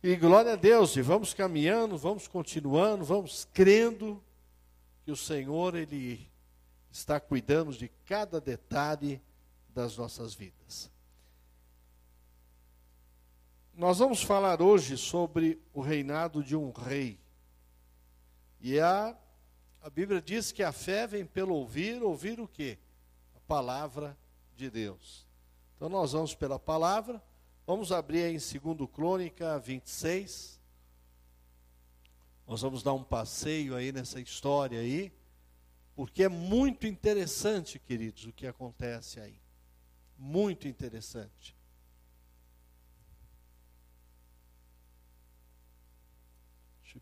E glória a Deus, e vamos caminhando, vamos continuando, vamos crendo que o Senhor, Ele está cuidando de cada detalhe das nossas vidas. Nós vamos falar hoje sobre o reinado de um rei. E a, a Bíblia diz que a fé vem pelo ouvir, ouvir o quê? A palavra de Deus. Então nós vamos pela palavra, Vamos abrir em 2 Crônica 26. Nós vamos dar um passeio aí nessa história aí, porque é muito interessante, queridos, o que acontece aí. Muito interessante.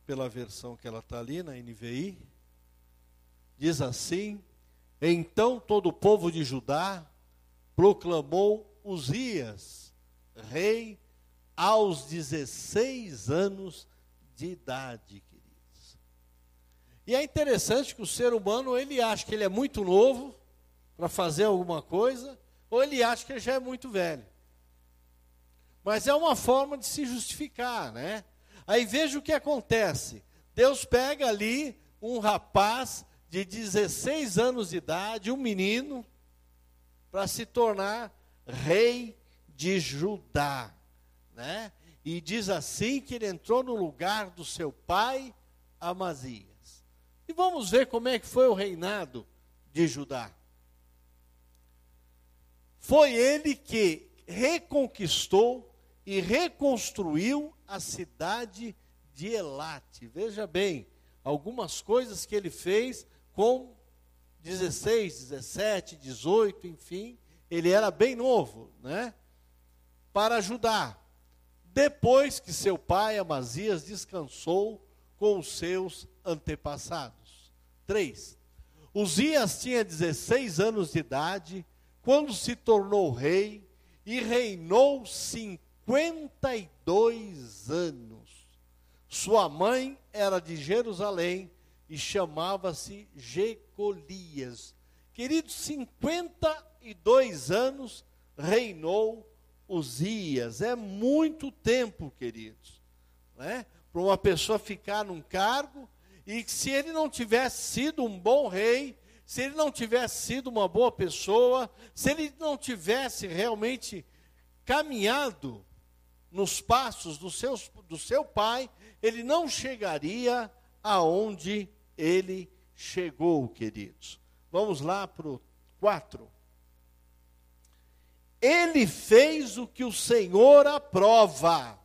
Pela versão que ela está ali na NVI. Diz assim: Então todo o povo de Judá proclamou Uzias rei aos 16 anos de idade, queridos. E é interessante que o ser humano, ele acha que ele é muito novo para fazer alguma coisa, ou ele acha que ele já é muito velho. Mas é uma forma de se justificar, né? Aí veja o que acontece. Deus pega ali um rapaz de 16 anos de idade, um menino, para se tornar rei de Judá, né? E diz assim que ele entrou no lugar do seu pai Amazias. E vamos ver como é que foi o reinado de Judá. Foi ele que reconquistou e reconstruiu a cidade de Elate. Veja bem, algumas coisas que ele fez com 16, 17, 18, enfim, ele era bem novo, né? Para ajudar, depois que seu pai Amazias descansou com os seus antepassados. 3. Uzias tinha 16 anos de idade quando se tornou rei e reinou 52 anos. Sua mãe era de Jerusalém e chamava-se Jecolias. Queridos, 52 anos reinou Uzias. É muito tempo, queridos, né? para uma pessoa ficar num cargo e se ele não tivesse sido um bom rei, se ele não tivesse sido uma boa pessoa, se ele não tivesse realmente caminhado nos passos do, seus, do seu pai, ele não chegaria aonde ele chegou, queridos. Vamos lá para o 4. Ele fez o que o Senhor aprova,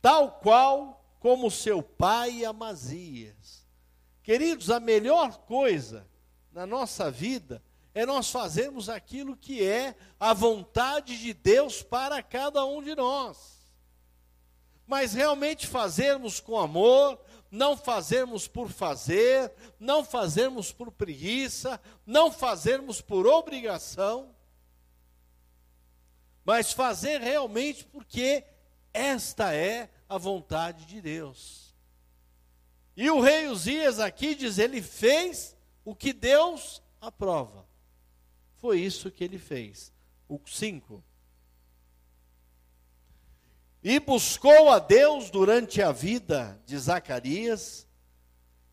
tal qual como seu pai Amazias. Queridos, a melhor coisa na nossa vida é nós fazermos aquilo que é a vontade de Deus para cada um de nós. Mas realmente fazermos com amor, não fazermos por fazer, não fazermos por preguiça, não fazermos por obrigação mas fazer realmente porque esta é a vontade de Deus. E o rei Uzias aqui diz: ele fez o que Deus aprova. Foi isso que ele fez. O 5. E buscou a Deus durante a vida de Zacarias,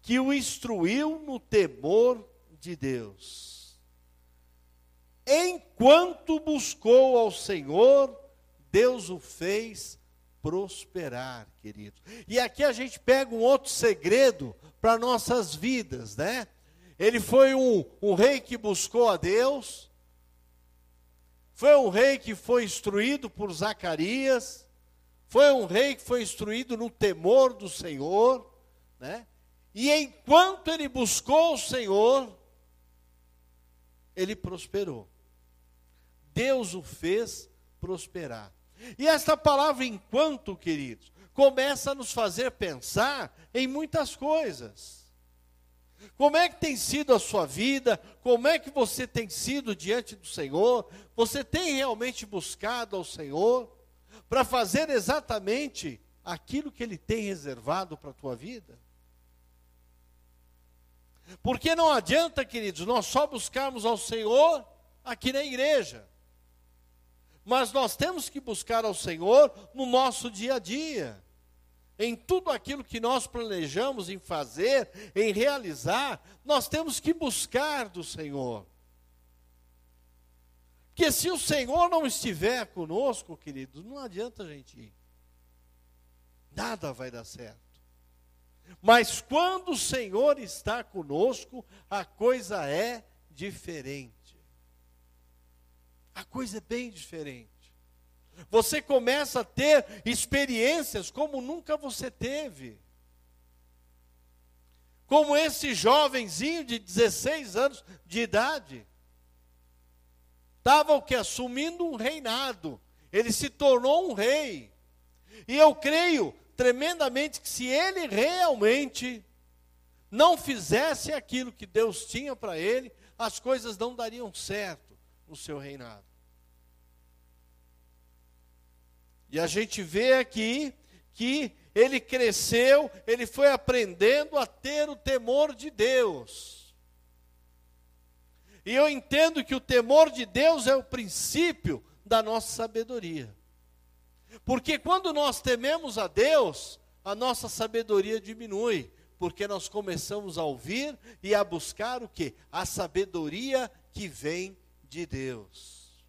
que o instruiu no temor de Deus enquanto buscou ao Senhor, Deus o fez prosperar, querido. E aqui a gente pega um outro segredo para nossas vidas, né? Ele foi um, um rei que buscou a Deus, foi um rei que foi instruído por Zacarias, foi um rei que foi instruído no temor do Senhor, né? E enquanto ele buscou o Senhor, ele prosperou. Deus o fez prosperar. E esta palavra enquanto, queridos, começa a nos fazer pensar em muitas coisas. Como é que tem sido a sua vida? Como é que você tem sido diante do Senhor? Você tem realmente buscado ao Senhor para fazer exatamente aquilo que Ele tem reservado para a tua vida? Porque não adianta, queridos, nós só buscarmos ao Senhor aqui na igreja. Mas nós temos que buscar ao Senhor no nosso dia a dia. Em tudo aquilo que nós planejamos em fazer, em realizar, nós temos que buscar do Senhor. Porque se o Senhor não estiver conosco, queridos, não adianta a gente ir. Nada vai dar certo. Mas quando o Senhor está conosco, a coisa é diferente. A coisa é bem diferente. Você começa a ter experiências como nunca você teve. Como esse jovenzinho de 16 anos de idade. Estava o que? Assumindo um reinado. Ele se tornou um rei. E eu creio tremendamente que se ele realmente não fizesse aquilo que Deus tinha para ele, as coisas não dariam certo no seu reinado. E a gente vê aqui que ele cresceu, ele foi aprendendo a ter o temor de Deus. E eu entendo que o temor de Deus é o princípio da nossa sabedoria. Porque quando nós tememos a Deus, a nossa sabedoria diminui, porque nós começamos a ouvir e a buscar o que? A sabedoria que vem de Deus.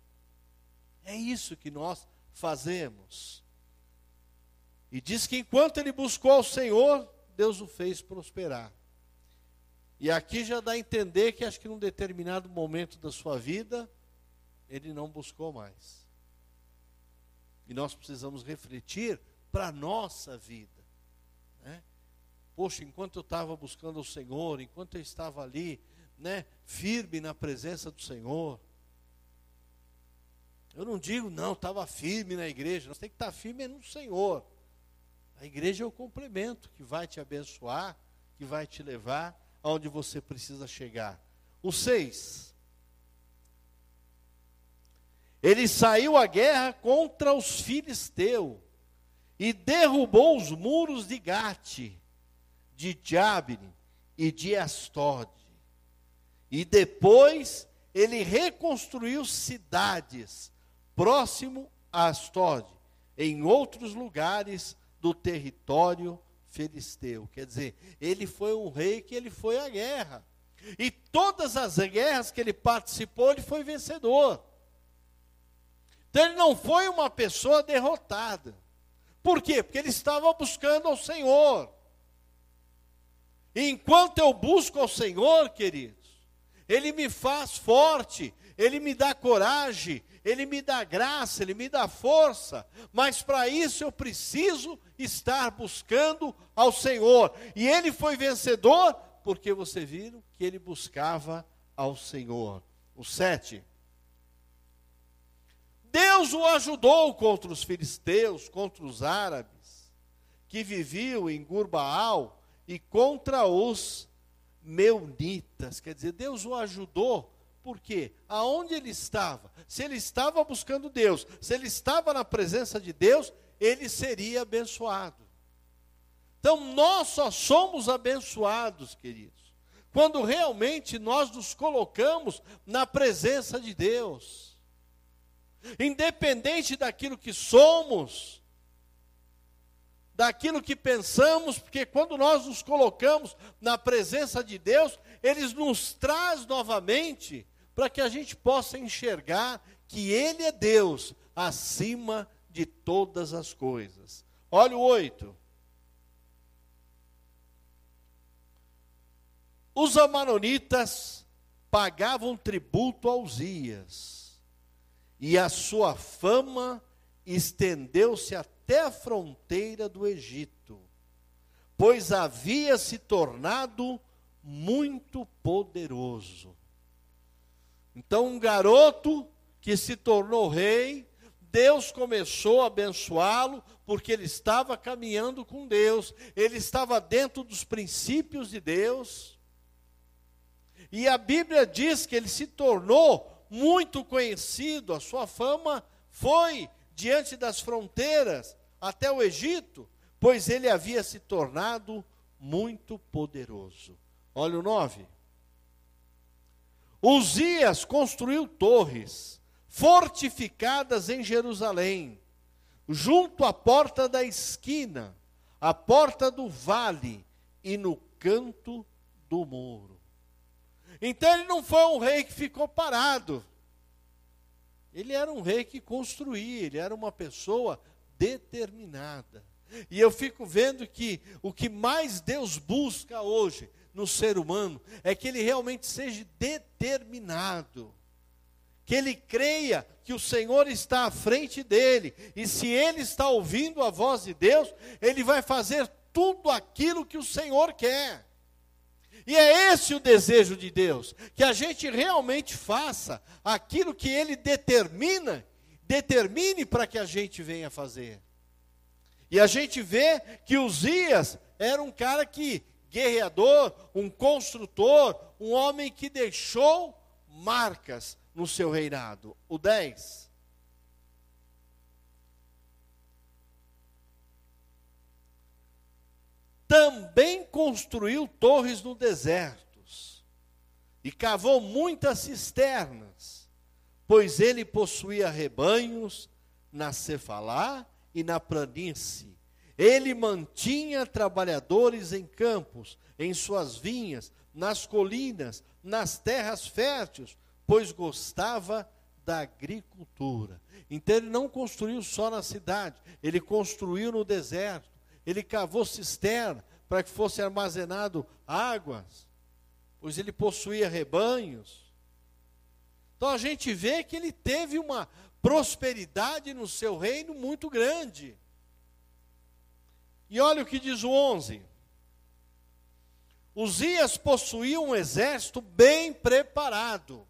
É isso que nós fazemos. E diz que enquanto ele buscou ao Senhor, Deus o fez prosperar. E aqui já dá a entender que acho que num determinado momento da sua vida, ele não buscou mais. E nós precisamos refletir para a nossa vida. Né? Poxa, enquanto eu estava buscando o Senhor, enquanto eu estava ali, né, firme na presença do Senhor. Eu não digo, não, estava firme na igreja. Nós temos que estar firme no Senhor. A igreja é o complemento que vai te abençoar, que vai te levar aonde você precisa chegar. O seis. Ele saiu à guerra contra os filisteus e derrubou os muros de Gate, de Jabne e de Astode. E depois ele reconstruiu cidades próximo a Astode, em outros lugares do território filisteu. Quer dizer, ele foi um rei que ele foi à guerra. E todas as guerras que ele participou, ele foi vencedor. Então ele não foi uma pessoa derrotada. Por quê? Porque ele estava buscando ao Senhor. E enquanto eu busco ao Senhor, queridos, Ele me faz forte, Ele me dá coragem, Ele me dá graça, Ele me dá força. Mas para isso eu preciso estar buscando ao Senhor. E ele foi vencedor porque você viram que ele buscava ao Senhor. O sete. Deus o ajudou contra os filisteus, contra os árabes, que viviam em Gurbaal, e contra os meunitas. Quer dizer, Deus o ajudou, porque aonde ele estava? Se ele estava buscando Deus, se ele estava na presença de Deus, ele seria abençoado. Então, nós só somos abençoados, queridos, quando realmente nós nos colocamos na presença de Deus independente daquilo que somos, daquilo que pensamos, porque quando nós nos colocamos na presença de Deus, Ele nos traz novamente para que a gente possa enxergar que Ele é Deus acima de todas as coisas. Olha o 8. Os amanonitas pagavam tributo aos Ias e a sua fama estendeu-se até a fronteira do Egito, pois havia se tornado muito poderoso. Então, um garoto que se tornou rei, Deus começou a abençoá-lo, porque ele estava caminhando com Deus, ele estava dentro dos princípios de Deus. E a Bíblia diz que ele se tornou muito conhecido, a sua fama foi diante das fronteiras até o Egito, pois ele havia se tornado muito poderoso. Olha o 9. Uzias construiu torres fortificadas em Jerusalém, junto à porta da esquina, à porta do vale e no canto do muro. Então ele não foi um rei que ficou parado. Ele era um rei que construía, ele era uma pessoa determinada. E eu fico vendo que o que mais Deus busca hoje no ser humano é que ele realmente seja determinado. Que ele creia que o Senhor está à frente dele, e se ele está ouvindo a voz de Deus, ele vai fazer tudo aquilo que o Senhor quer. E é esse o desejo de Deus, que a gente realmente faça aquilo que ele determina, determine para que a gente venha fazer. E a gente vê que Uzias era um cara que guerreador, um construtor, um homem que deixou marcas no seu reinado. O 10. também construiu torres no desertos e cavou muitas cisternas, pois ele possuía rebanhos na Cefalá e na planície. Ele mantinha trabalhadores em campos, em suas vinhas, nas colinas, nas terras férteis, pois gostava da agricultura. Então ele não construiu só na cidade, ele construiu no deserto ele cavou cisterna para que fosse armazenado águas, pois ele possuía rebanhos. Então a gente vê que ele teve uma prosperidade no seu reino muito grande. E olha o que diz o 11. Uzias possuía um exército bem preparado,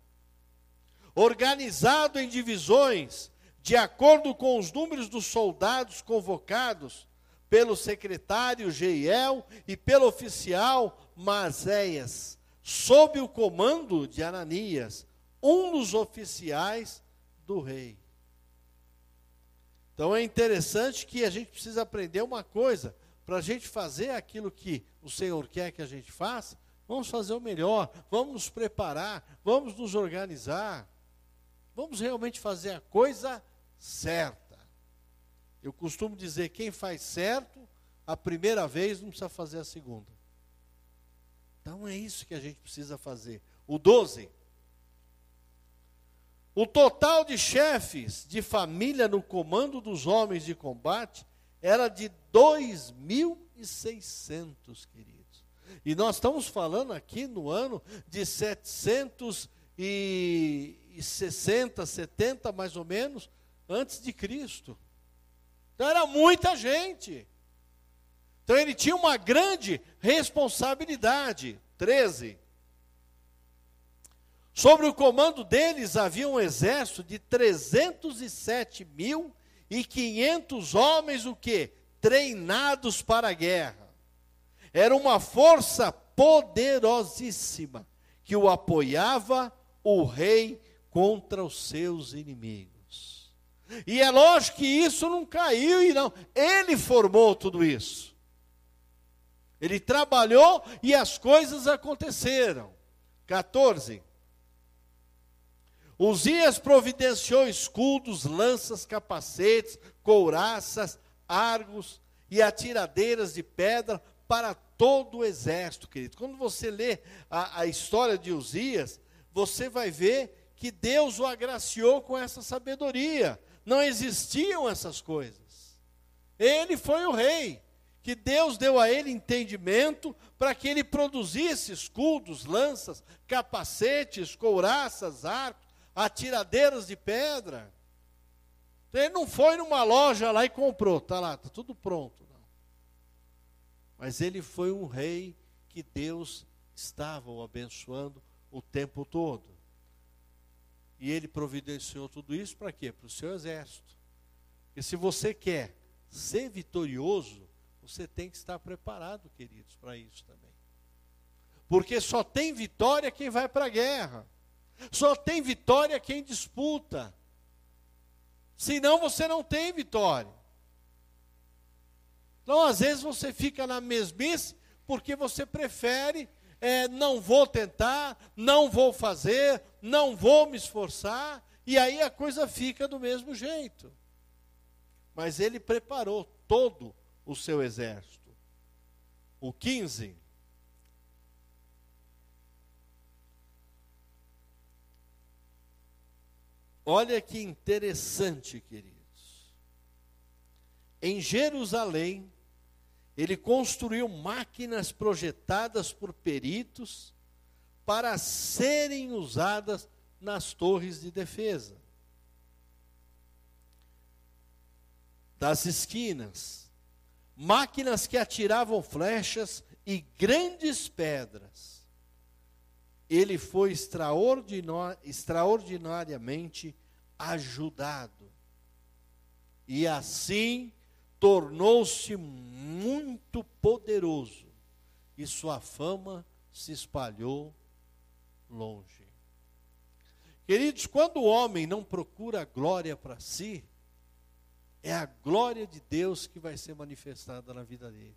organizado em divisões, de acordo com os números dos soldados convocados pelo secretário Jeiel e pelo oficial Mazéias, sob o comando de Ananias, um dos oficiais do rei. Então é interessante que a gente precisa aprender uma coisa, para a gente fazer aquilo que o Senhor quer que a gente faça, vamos fazer o melhor, vamos nos preparar, vamos nos organizar, vamos realmente fazer a coisa certa. Eu costumo dizer: quem faz certo a primeira vez não precisa fazer a segunda. Então é isso que a gente precisa fazer. O 12. O total de chefes de família no comando dos homens de combate era de 2.600, queridos. E nós estamos falando aqui no ano de 760, 70 mais ou menos, antes de Cristo. Então era muita gente. Então ele tinha uma grande responsabilidade. 13. Sobre o comando deles havia um exército de 307 mil e 500 homens, o que? Treinados para a guerra. Era uma força poderosíssima que o apoiava o rei contra os seus inimigos. E é lógico que isso não caiu e não. Ele formou tudo isso. Ele trabalhou e as coisas aconteceram. 14. Uzias providenciou escudos, lanças, capacetes, couraças, argos e atiradeiras de pedra para todo o exército, querido. Quando você lê a, a história de Uzias, você vai ver que Deus o agraciou com essa sabedoria não existiam essas coisas. Ele foi o rei, que Deus deu a ele entendimento para que ele produzisse escudos, lanças, capacetes, couraças, arcos, atiradeiras de pedra. Então, ele não foi numa loja lá e comprou, está lá, está tudo pronto. Não. Mas ele foi um rei que Deus estava o abençoando o tempo todo. E ele providenciou tudo isso para quê? Para o seu exército. Porque se você quer ser vitorioso, você tem que estar preparado, queridos, para isso também. Porque só tem vitória quem vai para a guerra. Só tem vitória quem disputa. Senão você não tem vitória. Então, às vezes, você fica na mesmice porque você prefere é, não vou tentar, não vou fazer, não vou me esforçar, E aí a coisa fica do mesmo jeito. Mas ele preparou todo o seu exército. O 15. Olha que interessante, queridos. Em Jerusalém, ele construiu máquinas projetadas por peritos para serem usadas nas torres de defesa. Das esquinas, máquinas que atiravam flechas e grandes pedras ele foi extraordinariamente ajudado. E assim tornou-se muito poderoso, e sua fama se espalhou longe. Queridos, quando o homem não procura glória para si, é a glória de Deus que vai ser manifestada na vida dele.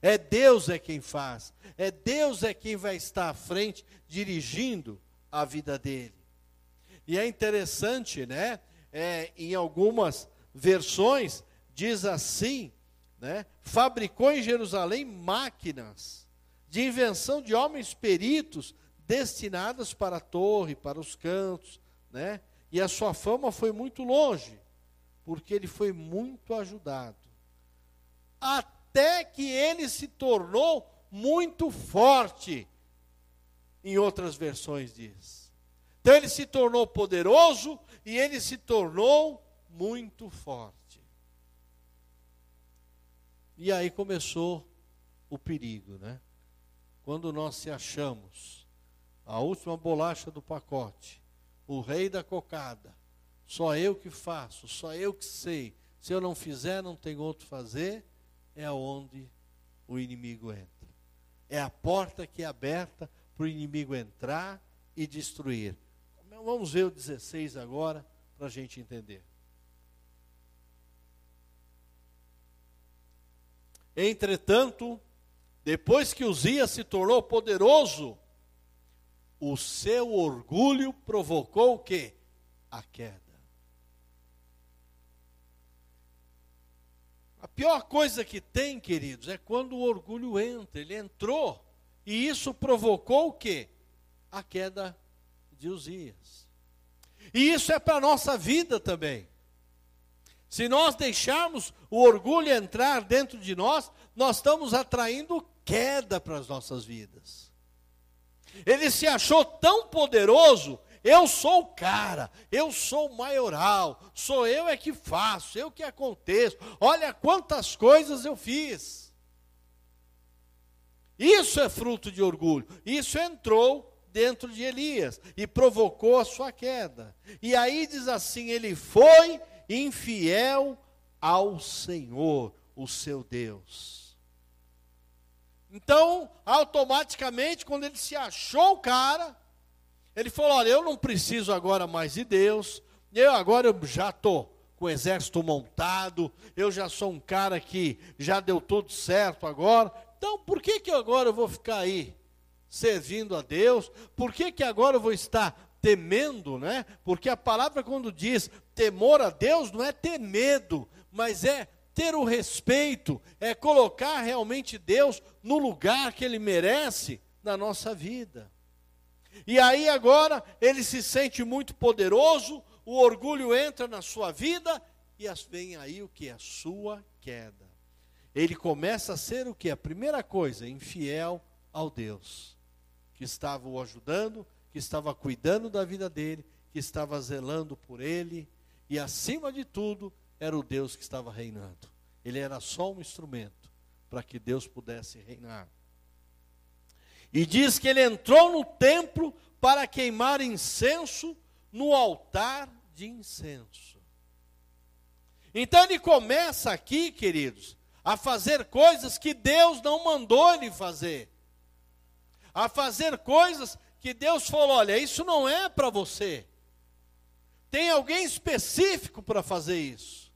É Deus é quem faz. É Deus é quem vai estar à frente dirigindo a vida dele. E é interessante, né? É, em algumas versões diz assim, né? Fabricou em Jerusalém máquinas de invenção de homens peritos destinadas para a torre, para os cantos, né? E a sua fama foi muito longe, porque ele foi muito ajudado. Até até que ele se tornou muito forte. Em outras versões diz. Então ele se tornou poderoso e ele se tornou muito forte. E aí começou o perigo, né? Quando nós se achamos a última bolacha do pacote, o rei da cocada, só eu que faço, só eu que sei. Se eu não fizer, não tem outro fazer é onde o inimigo entra. É a porta que é aberta para o inimigo entrar e destruir. Vamos ver o 16 agora, para a gente entender. Entretanto, depois que Uzias se tornou poderoso, o seu orgulho provocou o quê? A queda. A pior coisa que tem, queridos, é quando o orgulho entra. Ele entrou e isso provocou o quê? A queda de Uzias. E isso é para a nossa vida também. Se nós deixarmos o orgulho entrar dentro de nós, nós estamos atraindo queda para as nossas vidas. Ele se achou tão poderoso eu sou o cara, eu sou o maioral, sou eu é que faço, eu que aconteço. Olha quantas coisas eu fiz. Isso é fruto de orgulho. Isso entrou dentro de Elias e provocou a sua queda. E aí diz assim: ele foi infiel ao Senhor, o seu Deus. Então, automaticamente, quando ele se achou o cara, ele falou: Olha, eu não preciso agora mais de Deus, eu agora eu já estou com o exército montado, eu já sou um cara que já deu tudo certo agora, então por que, que agora eu vou ficar aí servindo a Deus? Por que, que agora eu vou estar temendo, né? Porque a palavra quando diz temor a Deus não é ter medo, mas é ter o respeito, é colocar realmente Deus no lugar que ele merece na nossa vida. E aí agora ele se sente muito poderoso, o orgulho entra na sua vida e vem aí o que? A sua queda. Ele começa a ser o que? A primeira coisa, infiel ao Deus, que estava o ajudando, que estava cuidando da vida dele, que estava zelando por ele, e acima de tudo, era o Deus que estava reinando. Ele era só um instrumento para que Deus pudesse reinar. E diz que ele entrou no templo para queimar incenso no altar de incenso. Então ele começa aqui, queridos, a fazer coisas que Deus não mandou ele fazer. A fazer coisas que Deus falou: olha, isso não é para você. Tem alguém específico para fazer isso.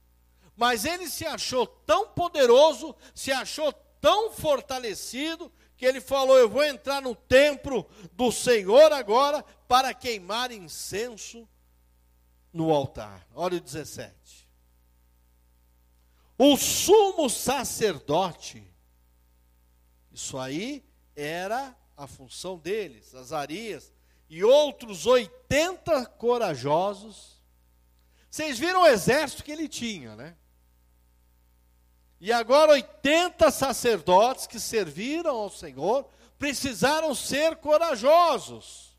Mas ele se achou tão poderoso, se achou tão fortalecido, que ele falou: Eu vou entrar no templo do Senhor agora para queimar incenso no altar. Olha o 17. O sumo sacerdote, isso aí era a função deles, Azarias e outros 80 corajosos. Vocês viram o exército que ele tinha, né? E agora 80 sacerdotes que serviram ao Senhor precisaram ser corajosos.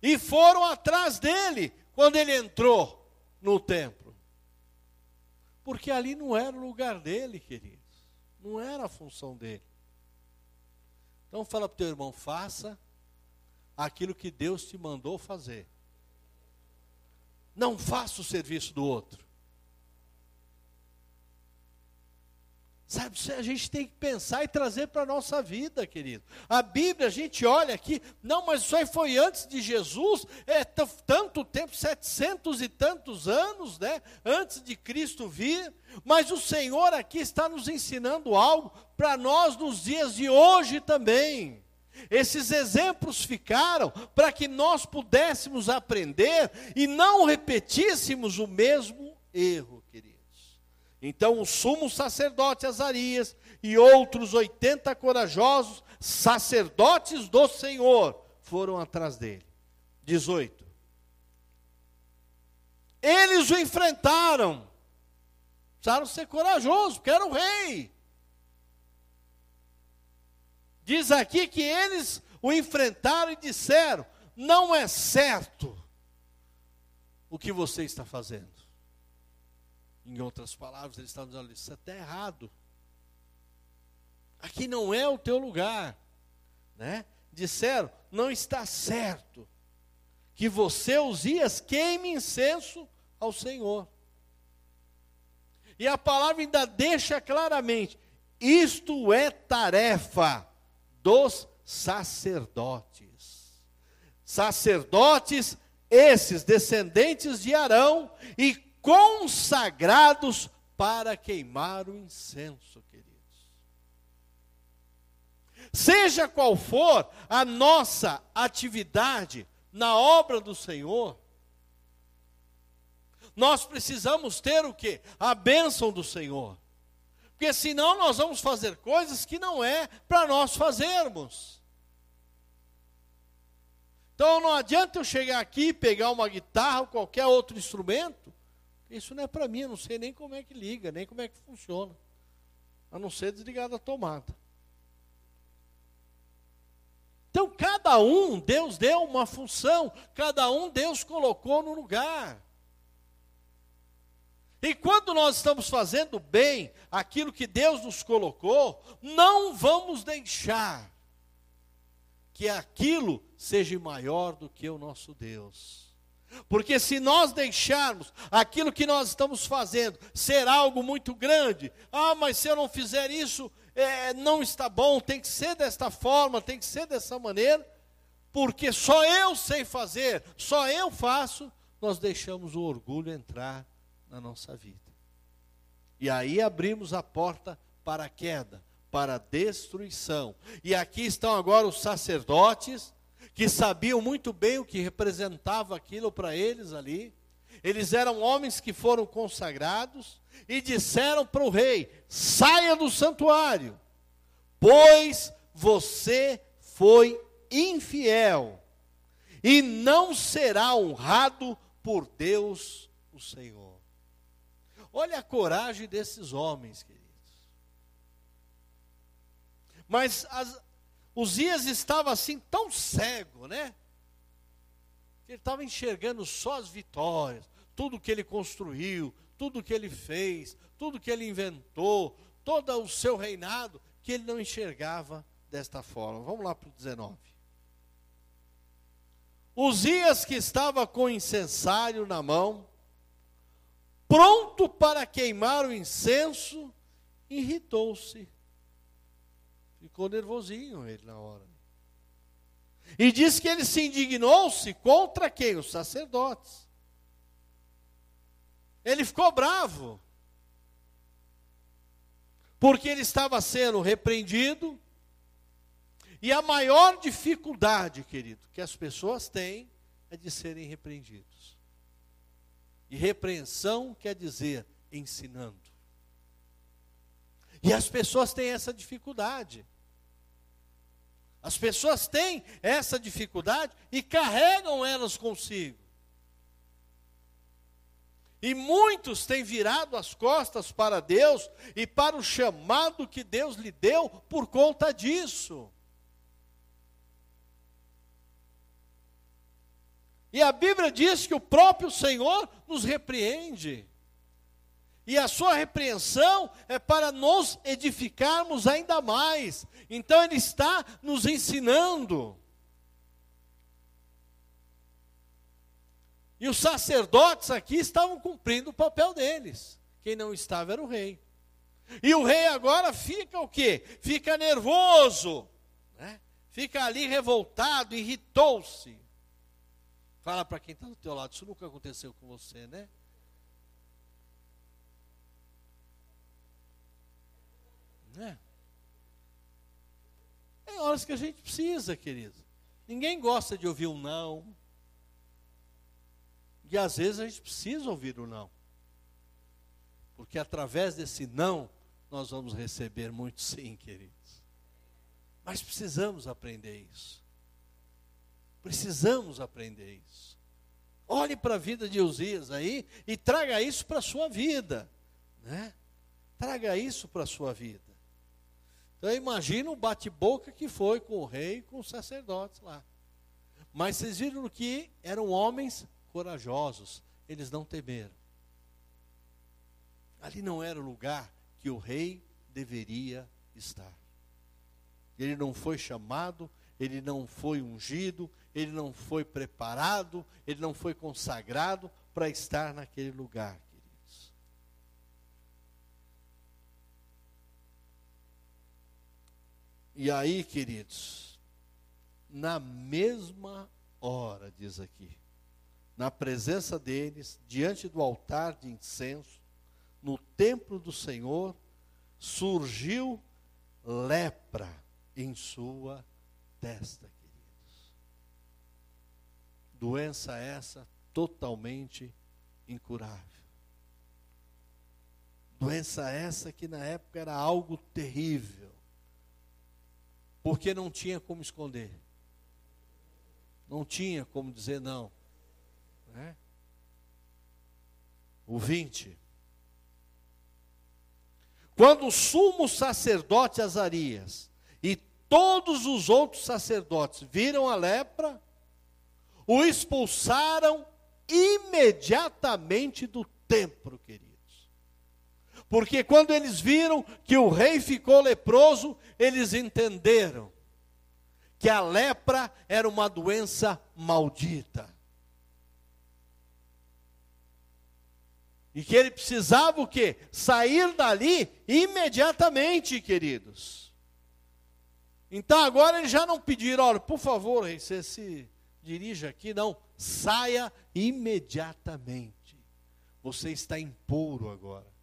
E foram atrás dele quando ele entrou no templo. Porque ali não era o lugar dele, queridos. Não era a função dele. Então fala para o teu irmão, faça aquilo que Deus te mandou fazer. Não faça o serviço do outro. Sabe, a gente tem que pensar e trazer para a nossa vida, querido. A Bíblia, a gente olha aqui, não, mas isso aí foi antes de Jesus, é tanto tempo, setecentos e tantos anos, né? Antes de Cristo vir. Mas o Senhor aqui está nos ensinando algo para nós nos dias de hoje também. Esses exemplos ficaram para que nós pudéssemos aprender e não repetíssemos o mesmo erro. Então o sumo sacerdote Azarias e outros 80 corajosos sacerdotes do Senhor foram atrás dele. 18. Eles o enfrentaram. Precisaram ser corajosos, porque era o rei. Diz aqui que eles o enfrentaram e disseram: Não é certo o que você está fazendo. Em outras palavras, ele está dizendo: Isso está errado. Aqui não é o teu lugar. Né? Disseram: Não está certo que você, Uzias, queime incenso ao Senhor. E a palavra ainda deixa claramente: isto é tarefa dos sacerdotes. Sacerdotes, esses descendentes de Arão e consagrados para queimar o incenso, queridos. Seja qual for a nossa atividade na obra do Senhor, nós precisamos ter o que? A bênção do Senhor. Porque senão nós vamos fazer coisas que não é para nós fazermos. Então não adianta eu chegar aqui, pegar uma guitarra ou qualquer outro instrumento. Isso não é para mim, eu não sei nem como é que liga, nem como é que funciona. A não ser desligar da tomada. Então, cada um, Deus deu uma função, cada um Deus colocou no lugar. E quando nós estamos fazendo bem aquilo que Deus nos colocou, não vamos deixar que aquilo seja maior do que o nosso Deus. Porque se nós deixarmos aquilo que nós estamos fazendo ser algo muito grande, ah, mas se eu não fizer isso, é, não está bom, tem que ser desta forma, tem que ser dessa maneira, porque só eu sei fazer, só eu faço, nós deixamos o orgulho entrar na nossa vida. E aí abrimos a porta para a queda, para a destruição. E aqui estão agora os sacerdotes, que sabiam muito bem o que representava aquilo para eles ali. Eles eram homens que foram consagrados e disseram para o rei: saia do santuário, pois você foi infiel e não será honrado por Deus o Senhor. Olha a coragem desses homens, queridos. Mas as, Uzias estava assim tão cego, né? Ele estava enxergando só as vitórias, tudo que ele construiu, tudo que ele fez, tudo que ele inventou, todo o seu reinado, que ele não enxergava desta forma. Vamos lá para o 19. Uzias que estava com o incensário na mão, pronto para queimar o incenso, irritou-se. Ficou nervosinho ele na hora. E diz que ele se indignou-se contra quem? Os sacerdotes. Ele ficou bravo. Porque ele estava sendo repreendido. E a maior dificuldade, querido, que as pessoas têm é de serem repreendidos. E repreensão quer dizer ensinando. E as pessoas têm essa dificuldade. As pessoas têm essa dificuldade e carregam elas consigo. E muitos têm virado as costas para Deus e para o chamado que Deus lhe deu por conta disso. E a Bíblia diz que o próprio Senhor nos repreende. E a sua repreensão é para nos edificarmos ainda mais. Então ele está nos ensinando. E os sacerdotes aqui estavam cumprindo o papel deles. Quem não estava era o rei. E o rei agora fica o quê? Fica nervoso, né? fica ali revoltado, irritou-se. Fala para quem está do teu lado, isso nunca aconteceu com você, né? Né? Tem horas que a gente precisa, querido. Ninguém gosta de ouvir um não. E às vezes a gente precisa ouvir o um não. Porque através desse não, nós vamos receber muito sim, queridos. Mas precisamos aprender isso. Precisamos aprender isso. Olhe para a vida de Uzias aí e traga isso para a sua vida. Né? Traga isso para a sua vida. Então imagina o bate-boca que foi com o rei e com os sacerdotes lá. Mas vocês viram que eram homens corajosos, eles não temeram. Ali não era o lugar que o rei deveria estar. Ele não foi chamado, ele não foi ungido, ele não foi preparado, ele não foi consagrado para estar naquele lugar. E aí, queridos, na mesma hora, diz aqui, na presença deles, diante do altar de incenso, no templo do Senhor, surgiu lepra em sua testa, queridos. Doença essa totalmente incurável. Doença essa que na época era algo terrível porque não tinha como esconder. Não tinha como dizer não. Né? O 20. Quando o sumo sacerdote Azarias e todos os outros sacerdotes viram a lepra, o expulsaram imediatamente do templo, querido. Porque quando eles viram que o rei ficou leproso, eles entenderam que a lepra era uma doença maldita. E que ele precisava o quê? Sair dali imediatamente, queridos. Então agora eles já não pediram, olha, por favor, rei, você se dirija aqui, não, saia imediatamente. Você está impuro agora.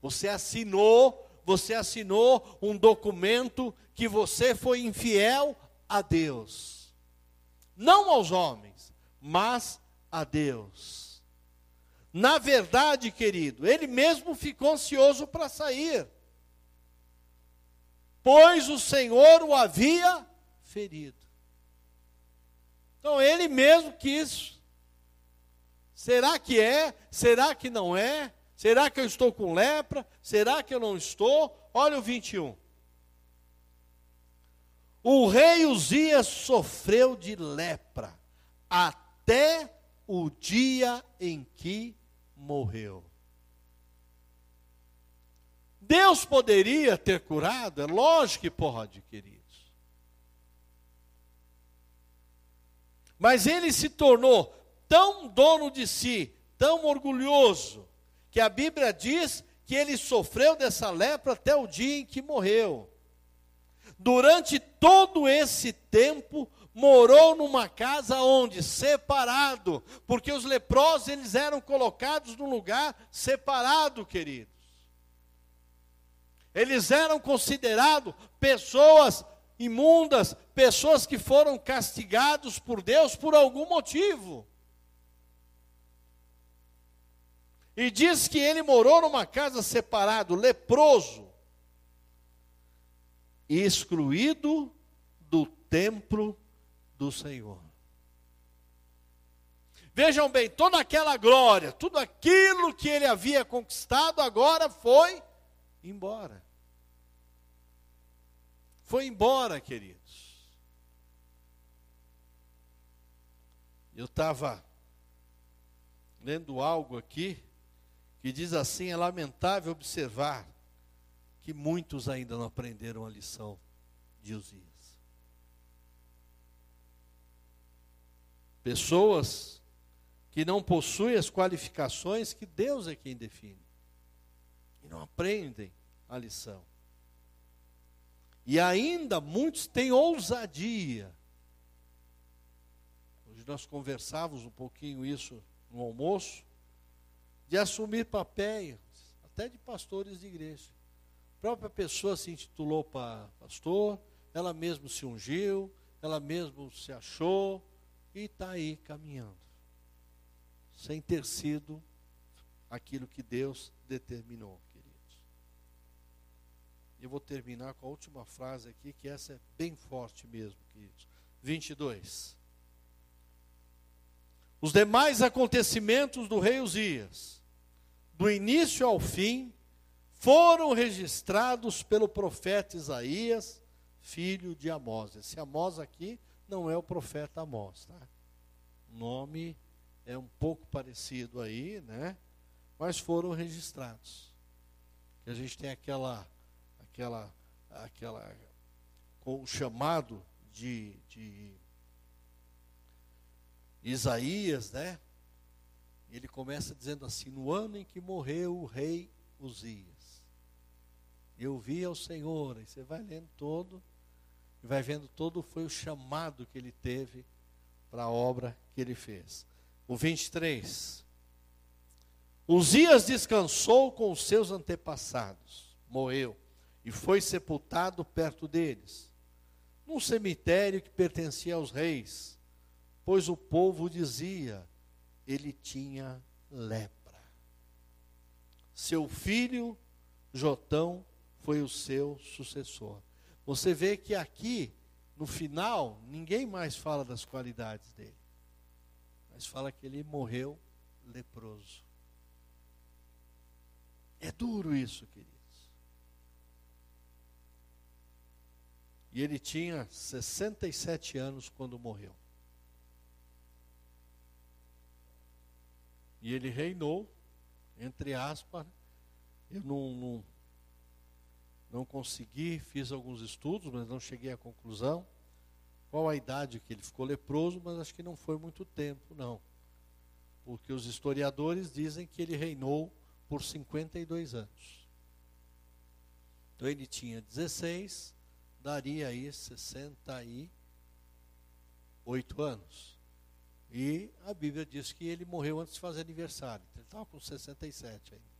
Você assinou, você assinou um documento que você foi infiel a Deus. Não aos homens, mas a Deus. Na verdade, querido, ele mesmo ficou ansioso para sair. Pois o Senhor o havia ferido. Então ele mesmo quis. Será que é? Será que não é? Será que eu estou com lepra? Será que eu não estou? Olha o 21. O rei Uzias sofreu de lepra até o dia em que morreu. Deus poderia ter curado? É lógico que pode, queridos. Mas ele se tornou tão dono de si, tão orgulhoso, que a Bíblia diz que ele sofreu dessa lepra até o dia em que morreu. Durante todo esse tempo, morou numa casa onde separado, porque os leprosos eles eram colocados num lugar separado, queridos. Eles eram considerados pessoas imundas, pessoas que foram castigados por Deus por algum motivo. E diz que ele morou numa casa separado, leproso, excluído do templo do Senhor. Vejam bem, toda aquela glória, tudo aquilo que ele havia conquistado, agora foi embora. Foi embora, queridos. Eu estava lendo algo aqui que diz assim: é lamentável observar que muitos ainda não aprenderam a lição de Uzias. Pessoas que não possuem as qualificações que Deus é quem define. E não aprendem a lição. E ainda muitos têm ousadia. Hoje nós conversávamos um pouquinho isso no almoço, de assumir papéis, até de pastores de igreja. A própria pessoa se intitulou para pastor, ela mesma se ungiu, ela mesma se achou e está aí caminhando sem ter sido aquilo que Deus determinou, queridos. Eu vou terminar com a última frase aqui, que essa é bem forte mesmo, queridos. 22. Os demais acontecimentos do rei Uzias, do início ao fim, foram registrados pelo profeta Isaías, filho de Amós. Esse Amós aqui não é o profeta Amós, tá? O nome é um pouco parecido aí, né? Mas foram registrados. Que a gente tem aquela, aquela, aquela, com o chamado de, de Isaías, né? Ele começa dizendo assim: no ano em que morreu o rei Uzias, eu vi ao Senhor. E você vai lendo todo, e vai vendo todo foi o chamado que ele teve para a obra que ele fez o 23. Uzias descansou com os seus antepassados, morreu e foi sepultado perto deles, num cemitério que pertencia aos reis, pois o povo dizia: ele tinha lepra. Seu filho Jotão foi o seu sucessor. Você vê que aqui, no final, ninguém mais fala das qualidades dele mas fala que ele morreu leproso. É duro isso, queridos. E ele tinha 67 anos quando morreu. E ele reinou, entre aspas. Eu não, não, não consegui, fiz alguns estudos, mas não cheguei à conclusão qual a idade que ele ficou leproso, mas acho que não foi muito tempo, não. Porque os historiadores dizem que ele reinou por 52 anos. Então ele tinha 16, daria aí 68 anos. E a Bíblia diz que ele morreu antes de fazer aniversário. Então ele estava com 67 ainda.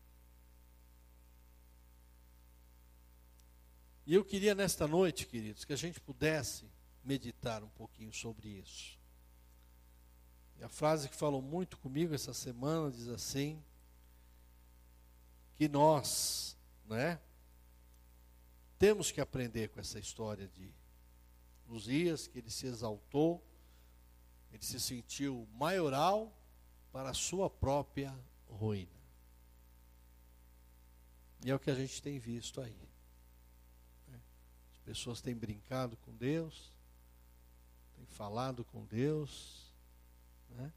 E eu queria nesta noite, queridos, que a gente pudesse meditar um pouquinho sobre isso. E a frase que falou muito comigo essa semana diz assim: que nós, né, temos que aprender com essa história de Uzias, que ele se exaltou, ele se sentiu maioral para a sua própria ruína. E é o que a gente tem visto aí. As pessoas têm brincado com Deus, tem falado com Deus, né?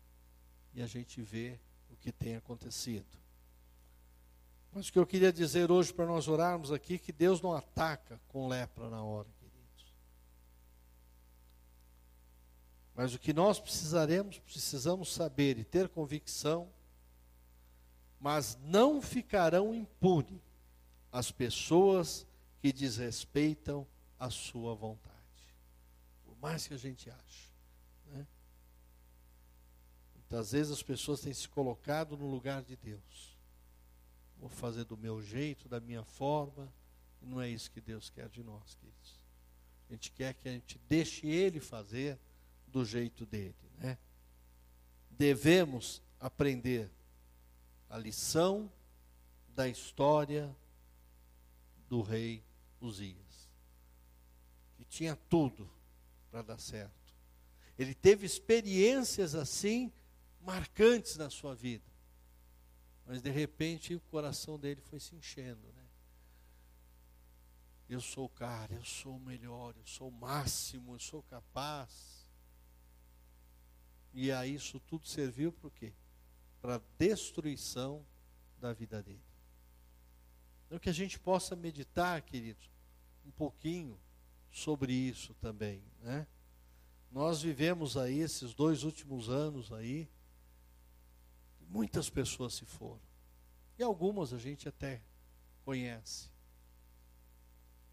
e a gente vê o que tem acontecido. Mas o que eu queria dizer hoje para nós orarmos aqui, que Deus não ataca com lepra na hora, queridos. Mas o que nós precisaremos, precisamos saber e ter convicção, mas não ficarão impunes as pessoas que desrespeitam a sua vontade mais que a gente acha. Né? Muitas vezes as pessoas têm se colocado no lugar de Deus. Vou fazer do meu jeito, da minha forma. Não é isso que Deus quer de nós, queridos. A gente quer que a gente deixe ele fazer do jeito dele, né? Devemos aprender a lição da história do rei Uzias, que tinha tudo para dar certo. Ele teve experiências assim marcantes na sua vida, mas de repente o coração dele foi se enchendo, né? Eu sou o cara, eu sou o melhor, eu sou o máximo, eu sou capaz. E aí isso tudo serviu para o quê? Para a destruição da vida dele. Então que a gente possa meditar, queridos, um pouquinho sobre isso também, né? Nós vivemos aí esses dois últimos anos aí, muitas pessoas se foram. E algumas a gente até conhece.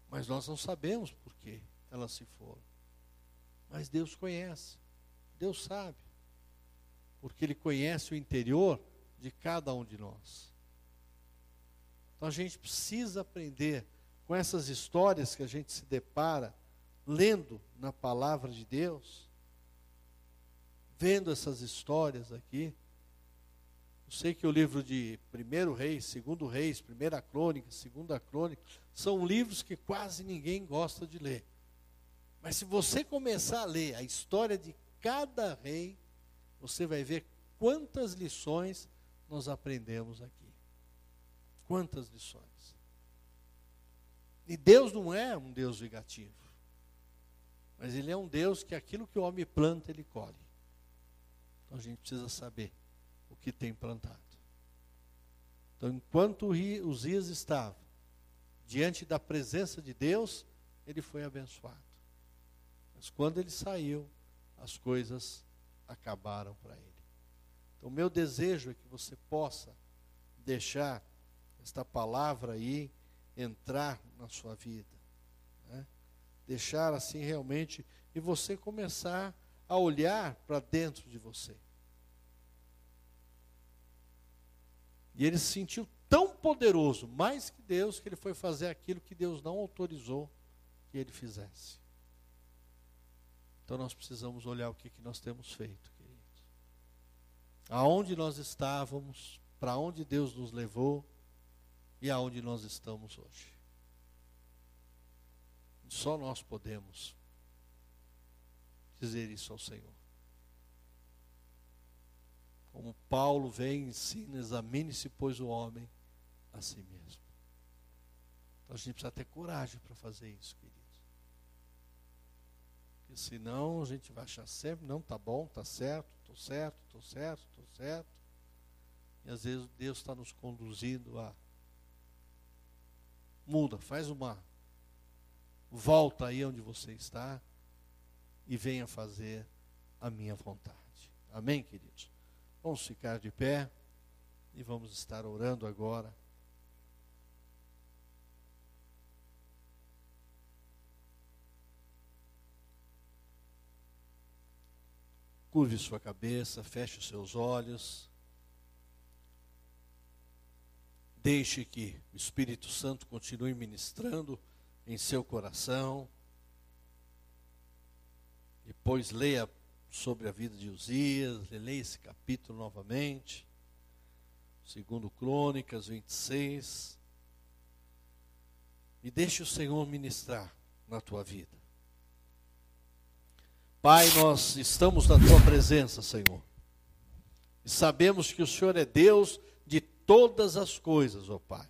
Mas nós não sabemos por que elas se foram. Mas Deus conhece. Deus sabe. Porque Ele conhece o interior de cada um de nós. Então a gente precisa aprender com essas histórias que a gente se depara lendo na palavra de Deus, vendo essas histórias aqui. Eu sei que o livro de Primeiro Reis, Segundo Reis, Primeira Crônica, Segunda Crônica, são livros que quase ninguém gosta de ler. Mas se você começar a ler a história de cada rei, você vai ver quantas lições nós aprendemos aqui. Quantas lições. E Deus não é um Deus vingativo. Mas Ele é um Deus que aquilo que o homem planta, Ele colhe. Então a gente precisa saber o que tem plantado. Então, enquanto os dias estavam diante da presença de Deus, ele foi abençoado. Mas quando ele saiu, as coisas acabaram para ele. Então, meu desejo é que você possa deixar esta palavra aí entrar na sua vida. Né? Deixar assim realmente, e você começar a olhar para dentro de você. E ele se sentiu tão poderoso, mais que Deus, que ele foi fazer aquilo que Deus não autorizou que ele fizesse. Então nós precisamos olhar o que, que nós temos feito, queridos. Aonde nós estávamos, para onde Deus nos levou e aonde nós estamos hoje. Só nós podemos dizer isso ao Senhor. Como Paulo vem ensina, examine-se, pois, o homem a si mesmo. Então a gente precisa ter coragem para fazer isso, queridos. Porque senão a gente vai achar sempre, não, tá bom, tá certo, estou certo, estou certo, estou certo. E às vezes Deus está nos conduzindo a muda, faz uma volta aí onde você está e venha fazer a minha vontade. Amém, queridos? Vamos ficar de pé e vamos estar orando agora. Curve sua cabeça, feche os seus olhos. Deixe que o Espírito Santo continue ministrando em seu coração. Depois leia sobre a vida de Uzias, leia esse capítulo novamente. Segundo Crônicas 26. E deixe o Senhor ministrar na tua vida. Pai, nós estamos na tua presença, Senhor. E sabemos que o Senhor é Deus de todas as coisas, ó Pai.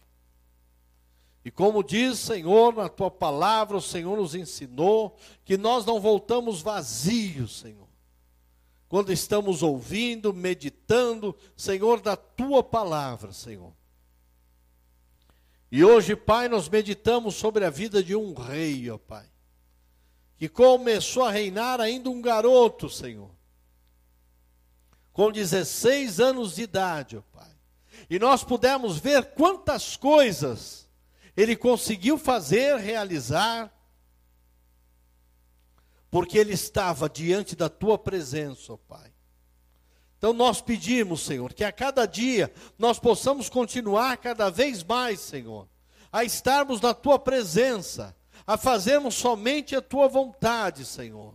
E como diz, Senhor, na tua palavra, o Senhor nos ensinou que nós não voltamos vazios, Senhor quando estamos ouvindo, meditando, Senhor, da tua palavra, Senhor. E hoje, Pai, nós meditamos sobre a vida de um rei, ó Pai, que começou a reinar ainda um garoto, Senhor, com 16 anos de idade, ó Pai. E nós pudemos ver quantas coisas ele conseguiu fazer, realizar, porque ele estava diante da tua presença, ó Pai. Então nós pedimos, Senhor, que a cada dia nós possamos continuar cada vez mais, Senhor, a estarmos na tua presença, a fazermos somente a tua vontade, Senhor.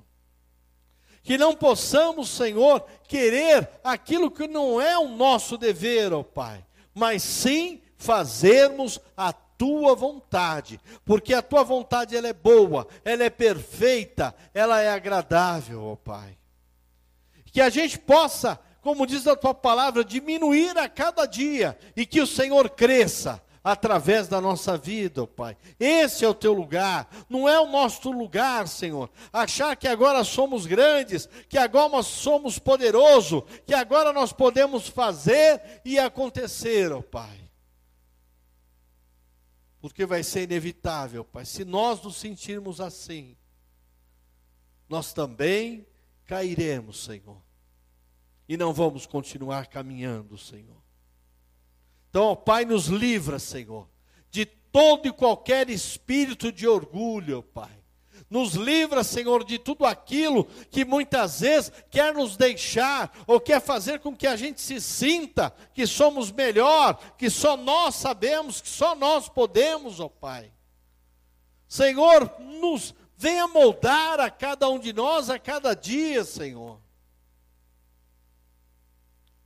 Que não possamos, Senhor, querer aquilo que não é o nosso dever, ó Pai, mas sim fazermos a tua vontade, porque a tua vontade ela é boa, ela é perfeita, ela é agradável, ó Pai. Que a gente possa, como diz a tua palavra, diminuir a cada dia e que o Senhor cresça através da nossa vida, ó Pai. Esse é o teu lugar, não é o nosso lugar, Senhor. Achar que agora somos grandes, que agora nós somos poderosos, que agora nós podemos fazer e acontecer, ó Pai. Porque vai ser inevitável, Pai. Se nós nos sentirmos assim, nós também cairemos, Senhor. E não vamos continuar caminhando, Senhor. Então, ó Pai, nos livra, Senhor, de todo e qualquer espírito de orgulho, Pai. Nos livra, Senhor, de tudo aquilo que muitas vezes quer nos deixar ou quer fazer com que a gente se sinta que somos melhor, que só nós sabemos, que só nós podemos, ó Pai. Senhor, nos venha moldar a cada um de nós a cada dia, Senhor.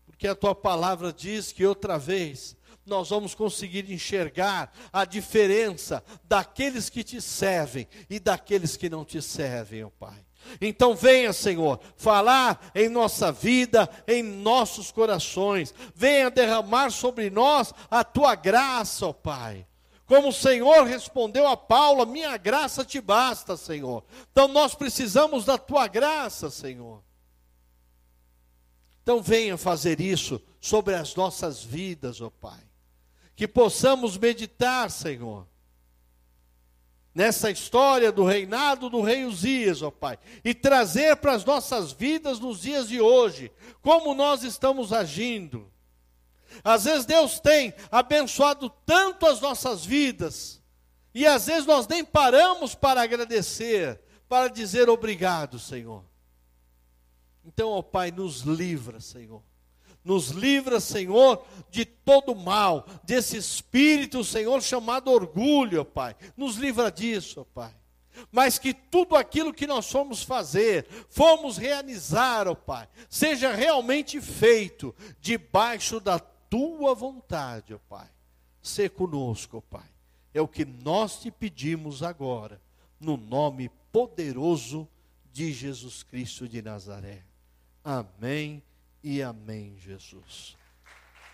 Porque a tua palavra diz que outra vez nós vamos conseguir enxergar a diferença daqueles que te servem e daqueles que não te servem, ó Pai. Então venha, Senhor, falar em nossa vida, em nossos corações. Venha derramar sobre nós a tua graça, ó Pai. Como o Senhor respondeu a Paulo, minha graça te basta, Senhor. Então nós precisamos da tua graça, Senhor. Então venha fazer isso sobre as nossas vidas, ó Pai que possamos meditar, Senhor, nessa história do reinado do rei Uzias, ó Pai, e trazer para as nossas vidas nos dias de hoje, como nós estamos agindo. Às vezes Deus tem abençoado tanto as nossas vidas, e às vezes nós nem paramos para agradecer, para dizer obrigado, Senhor. Então, ó Pai, nos livra, Senhor nos livra, Senhor, de todo mal, desse espírito, Senhor, chamado orgulho, Pai. Nos livra disso, Pai. Mas que tudo aquilo que nós fomos fazer, fomos realizar, ó Pai, seja realmente feito debaixo da tua vontade, ó Pai. Sê conosco, ó Pai. É o que nós te pedimos agora, no nome poderoso de Jesus Cristo de Nazaré. Amém e amém, Jesus.